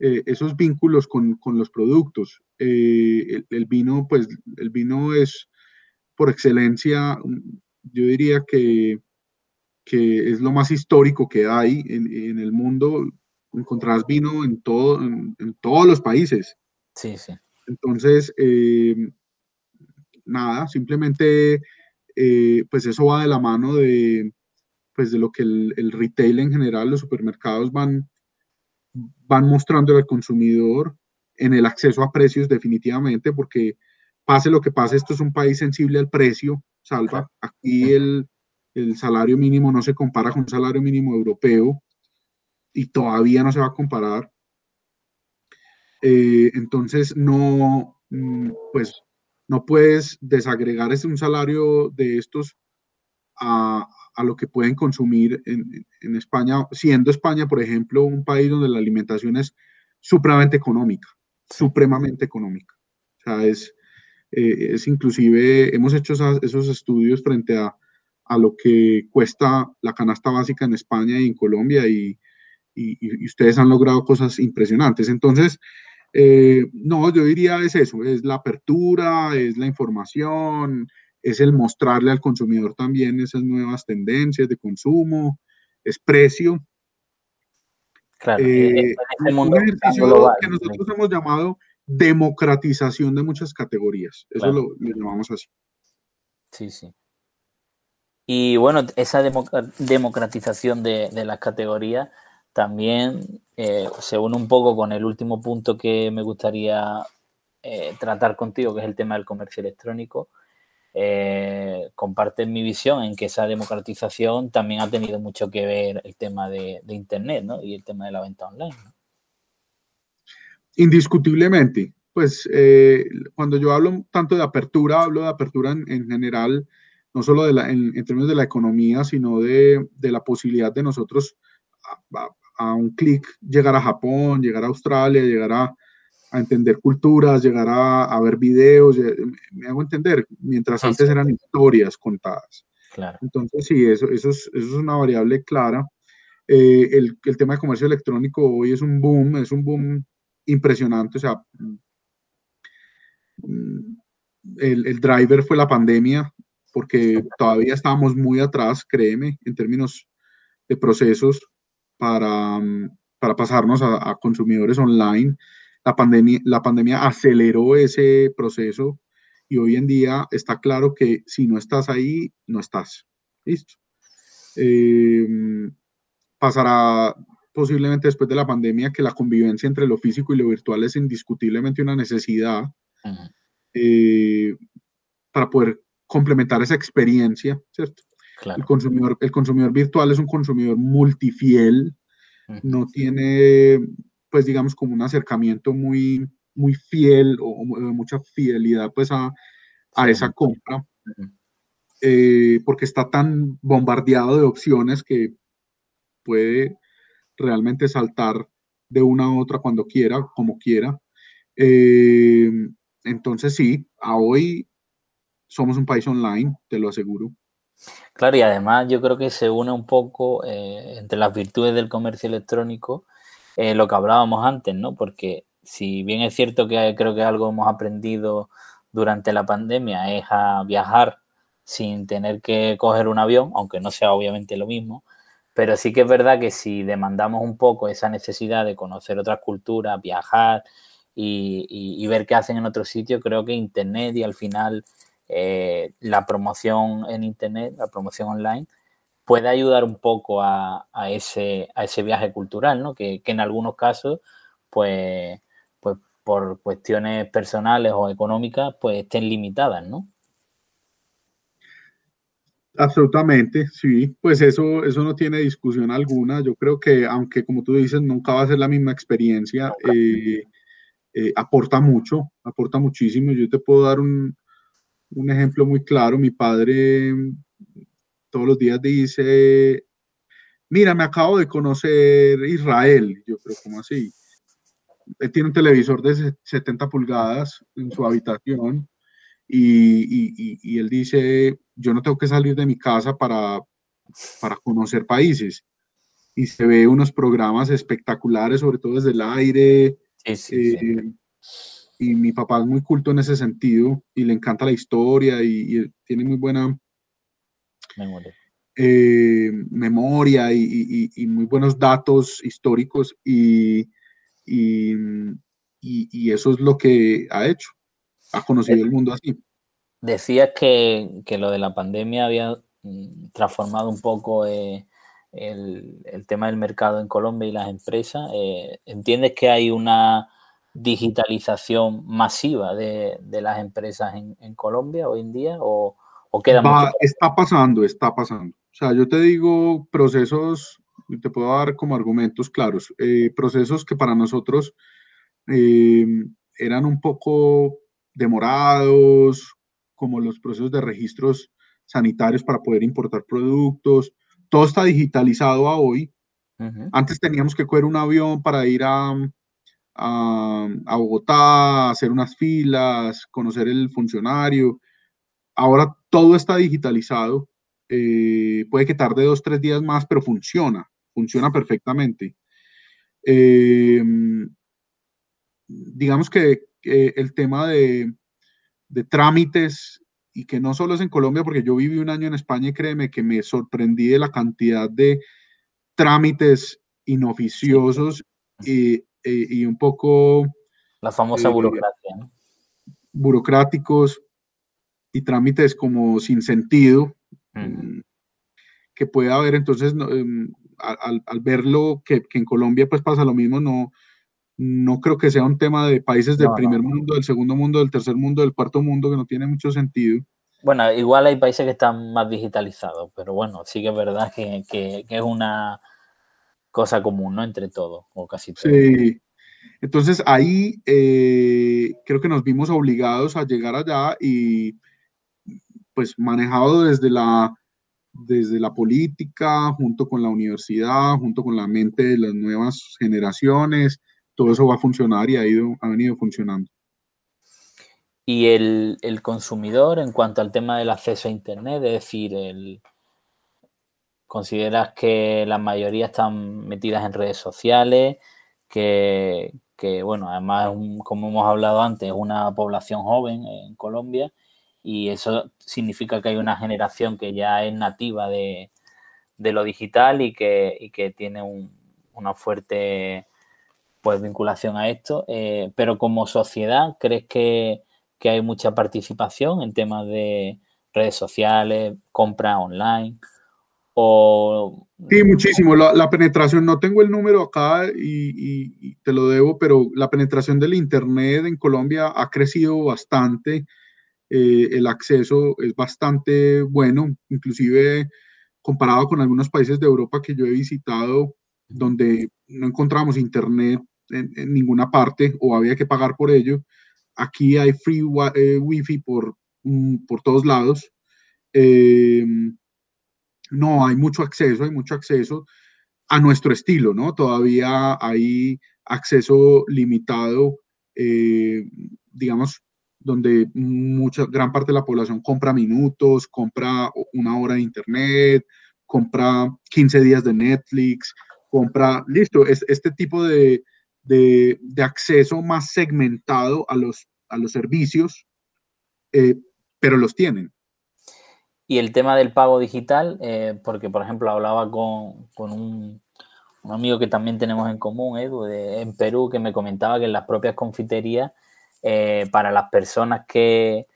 eh, esos vínculos con, los productos. Eh, el, vino, pues el vino es por excelencia, yo diría que, que es lo más histórico que hay en, el mundo. Encontrarás vino en, todo, en, todos los países. Sí, sí. Entonces, nada, simplemente eh, pues eso va de la mano de, pues de lo que el, retail en general, los supermercados van, van mostrando al consumidor en el acceso a precios definitivamente, porque pase lo que pase, esto es un país sensible al precio, salva. Aquí el, salario mínimo no se compara con un salario mínimo europeo y todavía no se va a comparar. Eh, entonces, no, mm, pues no puedes desagregar un salario de estos a, lo que pueden consumir en, España, siendo España, por ejemplo, un país donde la alimentación es supremamente económica, supremamente económica. O sea, es, eh, es inclusive, hemos hecho esos estudios frente a, lo que cuesta la canasta básica en España y en Colombia y, y ustedes han logrado cosas impresionantes. Entonces, eh, no, yo diría es eso, es la apertura, es la información, es el mostrarle al consumidor también esas nuevas tendencias de consumo, es precio. Claro, eh, un ejercicio que nosotros hemos llamado democratización de muchas categorías, eso lo, llamamos así. Sí, sí. Y bueno, esa democratización de, de las categorías también eh, se une un poco con el último punto que me gustaría eh, tratar contigo, que es el tema del comercio electrónico. Eh, comparten mi visión en que esa democratización también ha tenido mucho que ver el tema de, Internet ¿no? y el tema de la venta online. Indiscutiblemente, pues cuando yo hablo tanto de apertura, hablo de apertura en, general, no solo de la, en, términos de la economía, sino de, de la posibilidad de nosotros a, un clic llegar a Japón, llegar a Australia, llegar a, entender culturas, llegar a, ver videos, me hago entender, mientras antes eran historias contadas. Claro. Entonces, sí, eso, eso, es, eso es una variable clara. Eh, el, el, tema de comercio electrónico hoy es un boom, es un boom impresionante. O sea, el, el driver fue la pandemia, porque todavía estábamos muy atrás, créeme, en términos de procesos para, para pasarnos a, consumidores online. La pandemia, la pandemia aceleró ese proceso y hoy en día está claro que si no estás ahí, no estás. Listo. Em, pasará posiblemente después de la pandemia que la convivencia entre lo físico y lo virtual es indiscutiblemente una necesidad eh, para poder complementar esa experiencia, ¿cierto? El, consumidor, el consumidor virtual es un consumidor multifiel, no tiene, pues digamos, como un acercamiento muy, muy fiel o, mucha fidelidad pues a, a esa compra, eh, porque está tan bombardeado de opciones que puede realmente saltar de una a otra cuando quiera, como quiera. Eh, entonces sí, a hoy somos un país online, te lo aseguro. Claro, y además yo creo que se une un poco eh, entre las virtudes del comercio electrónico eh, lo que hablábamos antes, ¿no? Porque si bien es cierto que creo que algo hemos aprendido durante la pandemia es a viajar sin tener que coger un avión, aunque no sea obviamente lo mismo, pero sí que es verdad que si demandamos un poco esa necesidad de conocer otras culturas, viajar y, ver qué hacen en otros sitios, creo que Internet y al final eh, la promoción en Internet, la promoción online, puede ayudar un poco a, ese, viaje cultural, ¿no? Que, en algunos casos, pues, pues por cuestiones personales o económicas, pues estén limitadas, ¿no? Absolutamente, sí, pues eso, eso no tiene discusión alguna. Yo creo que, aunque como tú dices, nunca va a ser la misma experiencia, eh, eh, aporta mucho, aporta muchísimo. Yo te puedo dar un, un ejemplo muy claro. Mi padre todos los días dice, mira, me acabo de conocer Israel. Yo creo, ¿cómo así? Él tiene un televisor de 70 pulgadas en su habitación y, él dice, yo no tengo que salir de mi casa para, para conocer países. Y se ve unos programas espectaculares, sobre todo desde el aire. Eh, y mi papá es muy culto en ese sentido y le encanta la historia y, tiene muy buena memoria, eh, memoria y, muy buenos datos históricos y, y, eso es lo que ha hecho ha conocido el mundo así. Decías que, lo de la pandemia había mm, transformado un poco eh, el, tema del mercado en Colombia y las empresas. Eh, ¿Entiendes que hay una digitalización masiva de, las empresas en, Colombia hoy en día? ¿O, queda Está pasando, está pasando. O sea, yo te digo procesos, te puedo dar como argumentos claros, eh, procesos que para nosotros eran un poco demorados, como los procesos de registros sanitarios para poder importar productos. Todo está digitalizado a hoy. Antes teníamos que coger un avión para ir a, a, Bogotá, hacer unas filas, conocer el funcionario. Ahora todo está digitalizado. Eh, puede que tarde dos, tres días más, pero funciona, funciona perfectamente. Eh, digamos que el tema de, trámites y que no solo es en Colombia, porque yo viví un año en España y créeme que me sorprendí de la cantidad de trámites inoficiosos y, un poco... La famosa eh, burocracia. Burocráticos y trámites como sin sentido mm, que puede haber. Entonces, em, al, al, verlo que, que, en Colombia pues pasa lo mismo, no, no creo que sea un tema de países del primer mundo, del segundo mundo, del tercer mundo, del cuarto mundo, que no tiene mucho sentido. Bueno, igual hay países que están más digitalizados, pero bueno, sí que es verdad que, es una cosa común, ¿no? Entre todos, o casi todos. Sí. Entonces ahí eh, creo que nos vimos obligados a llegar allá y pues manejado desde la, desde la política, junto con la universidad, junto con la mente de las nuevas generaciones, todo eso va a funcionar y ha, ido, ha venido funcionando. Y el, consumidor, en cuanto al tema del acceso a Internet, es decir, el, ¿consideras que la mayoría están metidas en redes sociales? Que, bueno, además, como hemos hablado antes, es una población joven en Colombia y eso significa que hay una generación que ya es nativa de, lo digital y que, y que tiene un, una fuerte pues vinculación a esto, eh, pero como sociedad, ¿crees que, hay mucha participación en temas de redes sociales, compra online? O... Sí, muchísimo. La, penetración, no tengo el número acá y, te lo debo, pero la penetración del Internet en Colombia ha crecido bastante. Eh, el acceso es bastante bueno, inclusive comparado con algunos países de Europa que yo he visitado, donde no encontramos internet en, ninguna parte o había que pagar por ello. Aquí hay free eh, wifi por, mm, por todos lados. Em, no, hay mucho acceso, hay mucho acceso. a nuestro estilo, ¿no? Todavía hay acceso limitado, eh, digamos, donde mucha, gran parte de la población compra minutos, compra una hora de internet, compra 15 días de Netflix, compra, listo, es, este tipo de, de, acceso más segmentado a los, a los servicios, eh, pero los tienen. Y el tema del pago digital, eh, porque por ejemplo hablaba con, con un, un, amigo que también tenemos en común, Edu, en Perú, que me comentaba que en las propias confiterías, eh, para las personas que,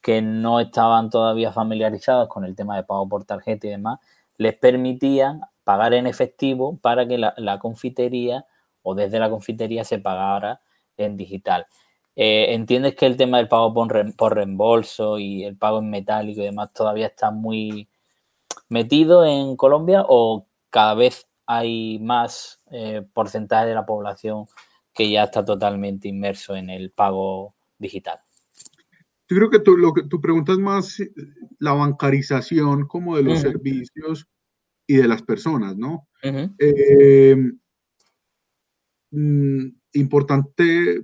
que no estaban todavía familiarizadas con el tema de pago por tarjeta y demás, les permitían pagar en efectivo para que la, la confitería o desde la confitería se pagara en digital. Eh, ¿Entiendes que el tema del pago por, reembolso y el pago en metálico y demás todavía está muy metido en Colombia o cada vez hay más eh, porcentaje de la población que ya está totalmente inmerso en el pago digital? Yo creo que tú, lo que tu pregunta es más la bancarización como de los servicios y de las personas, ¿no? Mm, importante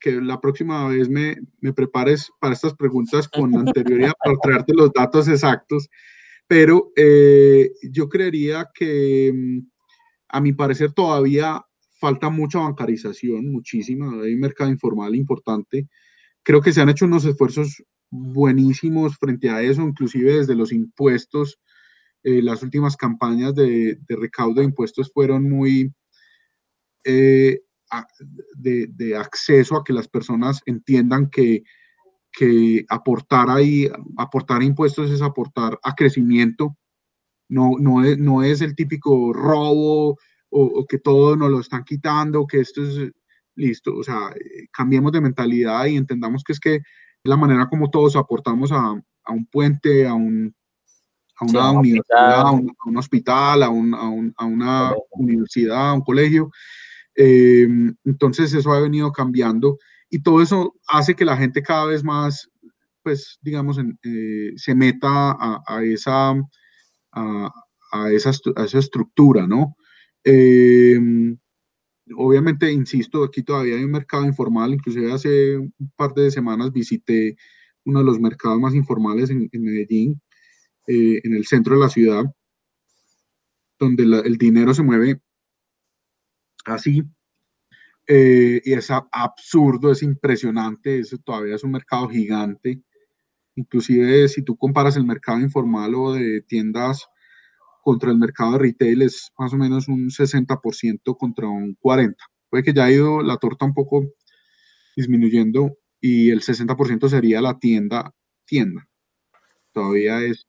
que la próxima vez me, me, prepares para estas preguntas con *laughs* anterioridad para traerte los datos exactos, pero eh, yo creería que mm, a mi parecer todavía falta mucha bancarización, muchísima, hay un mercado informal importante. Creo que se han hecho unos esfuerzos buenísimos frente a eso, inclusive desde los impuestos. Eh, las últimas campañas de, de recaudo de impuestos fueron muy, eh, de, acceso a que las personas entiendan que, que aportar ahí, aportar impuestos es aportar a crecimiento, no, no, es, no es el típico robo o, que todo nos lo están quitando, que esto es listo, o sea, cambiemos de mentalidad y entendamos que es que la manera como todos aportamos a, a un puente, a un a una universidad, a un, hospital, a, un, a, un, a una universidad, a un colegio, eh, entonces eso ha venido cambiando y todo eso hace que la gente cada vez más, pues, digamos, eh, se meta a, esa, a, esa, esa, estructura, ¿no? Eh, obviamente, insisto, aquí todavía hay un mercado informal, inclusive hace un par de semanas visité uno de los mercados más informales en, Medellín, en el centro de la ciudad, donde el dinero se mueve así. Eh, y es absurdo, es impresionante, eso todavía es un mercado gigante. Inclusive si tú comparas el mercado informal o de tiendas contra el mercado de retail es más o menos un 60% contra un 40%. Puede que ya ha ido la torta un poco disminuyendo y el 60% sería la tienda, tienda. Todavía es,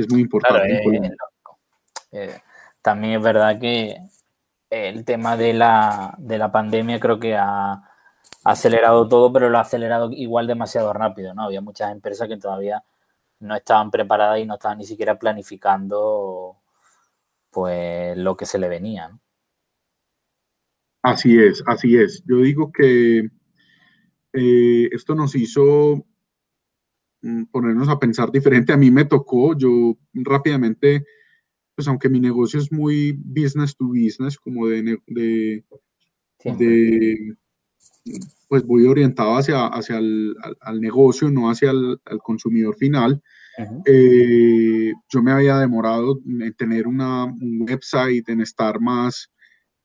es muy importante. Eh, eh, también es verdad que el tema de la, de la pandemia creo que ha, acelerado todo, pero lo ha acelerado igual demasiado rápido, ¿no? Había muchas empresas que todavía no estaban preparadas y no estaban ni siquiera planificando pues lo que se le venía, Así es, así es. Yo digo que eh, esto nos hizo ponernos a pensar diferente. A mí me tocó, yo rápidamente pues aunque mi negocio es muy business to business, como de, de, pues voy orientado hacia, hacia el al, negocio, no hacia el consumidor final. Eh, yo me había demorado en tener una, un website, en estar más,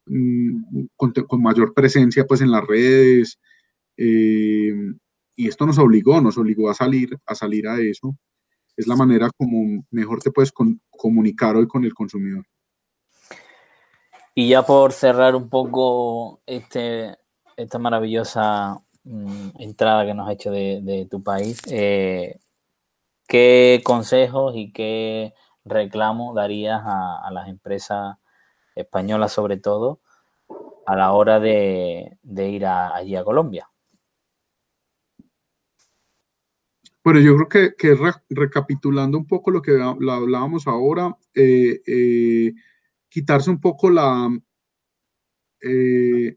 mm, con, con, mayor presencia pues en las redes. Eh, y esto nos obligó, nos obligó a salir, a salir a eso es la manera como mejor te puedes comunicar hoy con el consumidor. Y ya por cerrar un poco este, esta maravillosa mm, entrada que nos has hecho de, tu país, eh, ¿qué consejos y qué reclamos darías a, las empresas españolas sobre todo a la hora de, ir allí a Colombia? Bueno, yo creo que, que recapitulando un poco lo que hablábamos ahora, eh, eh, quitarse un poco la, eh,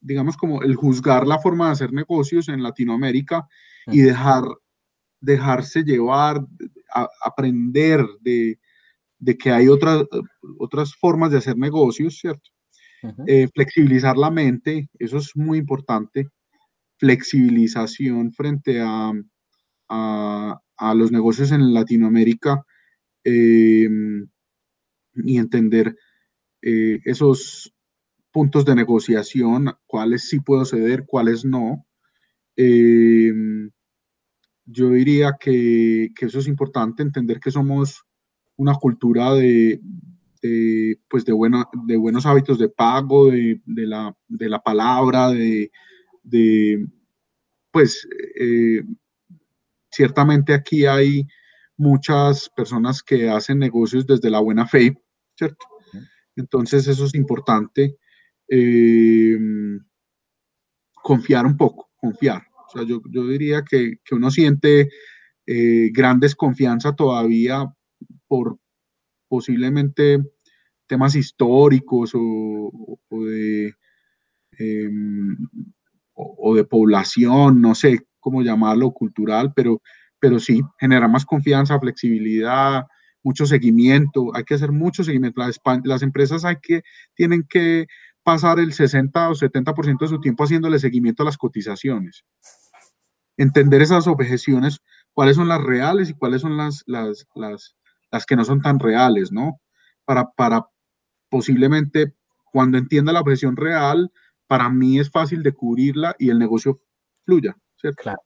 digamos como el juzgar la forma de hacer negocios en Latinoamérica y dejar, dejarse llevar, aprender de, de que hay otras, otras formas de hacer negocios, ¿cierto? Eh, flexibilizar la mente, eso es muy importante. Flexibilización frente a, a, los negocios en Latinoamérica em, y entender eh, esos puntos de negociación, cuáles sí puedo ceder, cuáles no. Em, yo diría que, que, eso es importante, entender que somos una cultura de, pues de, buena, de buenos hábitos de pago, de, la, de la, palabra, de, pues eh, ciertamente aquí hay muchas personas que hacen negocios desde la buena fe, ¿cierto? Entonces eso es importante. Eh, confiar un poco, confiar. O sea, yo, diría que, uno siente eh, gran desconfianza todavía por posiblemente temas históricos o, de, em, o, de población, no sé cómo llamarlo, cultural, pero, pero sí, genera más confianza, flexibilidad, mucho seguimiento, hay que hacer mucho seguimiento. Las, empresas hay que, tienen que pasar el 60 o 70% de su tiempo haciéndole seguimiento a las cotizaciones. Entender esas objeciones, cuáles son las reales y cuáles son las, las, las, las que no son tan reales, ¿no? Para, para posiblemente cuando entienda la objeción real, para mí es fácil de cubrirla y el negocio fluya, ¿cierto? Claro.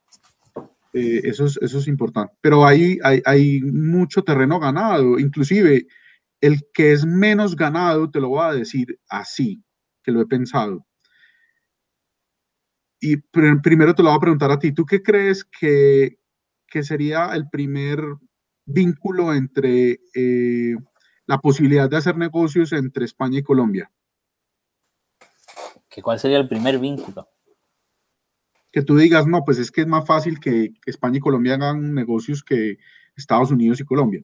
Eh, eso, es, eso es importante. Pero hay, hay, hay mucho terreno ganado, inclusive el que es menos ganado, te lo voy a decir así, que lo he pensado. Y primero te lo voy a preguntar a ti, ¿tú qué crees que, que sería el primer vínculo entre eh, la posibilidad de hacer negocios entre España y Colombia. ¿Que ¿Cuál sería el primer vínculo? Que tú digas, no, pues es que es más fácil que, España y Colombia hagan negocios que Estados Unidos y Colombia.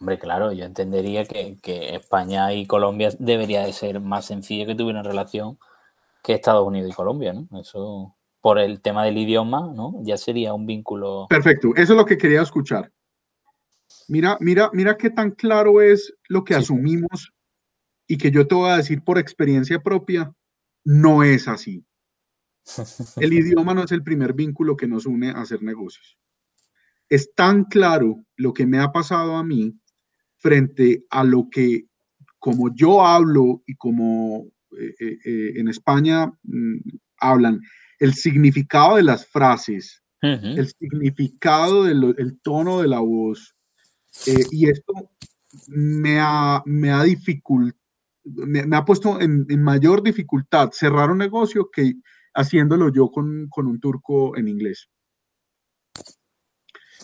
Hombre, claro, yo entendería que, España y Colombia debería de ser más sencillo que tuvieran relación que Estados Unidos y Colombia, ¿no? Eso por el tema del idioma, ¿no? Ya sería un vínculo. Perfecto, eso es lo que quería escuchar. Mira, mira, mira qué tan claro es lo que asumimos y que yo te voy a decir por experiencia propia, no es así. *laughs* El idioma no es el primer vínculo que nos une a hacer negocios. Es tan claro lo que me ha pasado a mí frente a lo que, como yo hablo y como eh, eh, eh, en España mm, hablan, el significado de las frases, el significado del tono de la voz, eh, y esto me ha, me ha, me, ha puesto en, mayor dificultad cerrar un negocio que haciéndolo yo con, con un turco en inglés.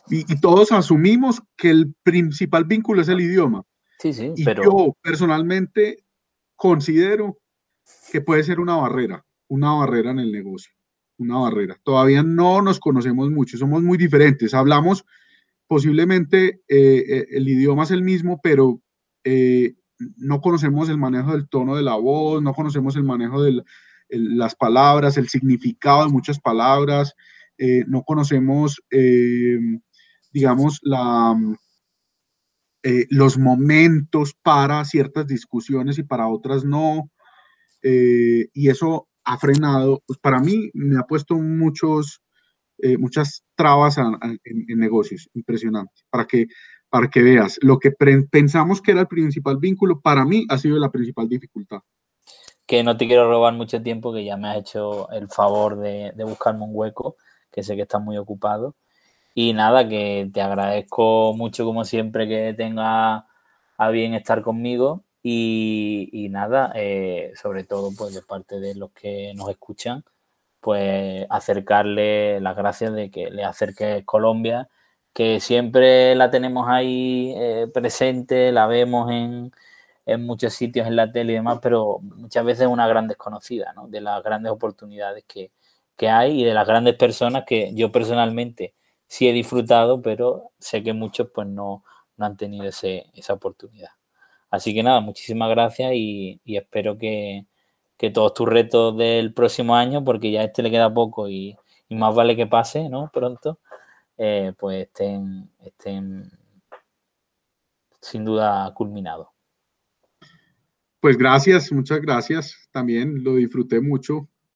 Y, todos asumimos que el principal vínculo es el idioma. Sí, sí, y yo personalmente considero que puede ser una barrera, una barrera en el negocio, una barrera. Todavía no nos conocemos mucho, somos muy diferentes. Hablamos posiblemente eh, eh, el idioma es el mismo, pero eh, no conocemos el manejo del tono de la voz, no conocemos el manejo de las palabras, el significado de muchas palabras, no conocemos, digamos, la, los momentos para ciertas discusiones y para otras no. y eso ha frenado, pues para mí me ha puesto muchos, eh, muchas trabas en, negocios, impresionante, para que, para que veas, lo que pensamos que era el principal vínculo, para mí ha sido la principal dificultad. Que no te quiero robar mucho tiempo, que ya me has hecho el favor de, buscarme un hueco, que sé que estás muy ocupado. Y nada, que te agradezco mucho como siempre que tenga a bien estar conmigo y, nada, eh, sobre todo pues de parte de los que nos escuchan, pues acercarle las gracias de que le acerque Colombia, que siempre la tenemos ahí eh, presente, la vemos en, muchos sitios en la tele y demás, pero muchas veces es una gran desconocida, ¿no? De las grandes oportunidades que, hay y de las grandes personas que yo personalmente sí he disfrutado, pero sé que muchos pues no, han tenido esa oportunidad. Así que nada, muchísimas gracias y espero que, que todos tus retos del próximo año, porque ya a este le queda poco y, más vale que pase, ¿no? Pronto, eh, pues estén, estén, sin duda culminado. Pues gracias, muchas gracias. También lo disfruté mucho.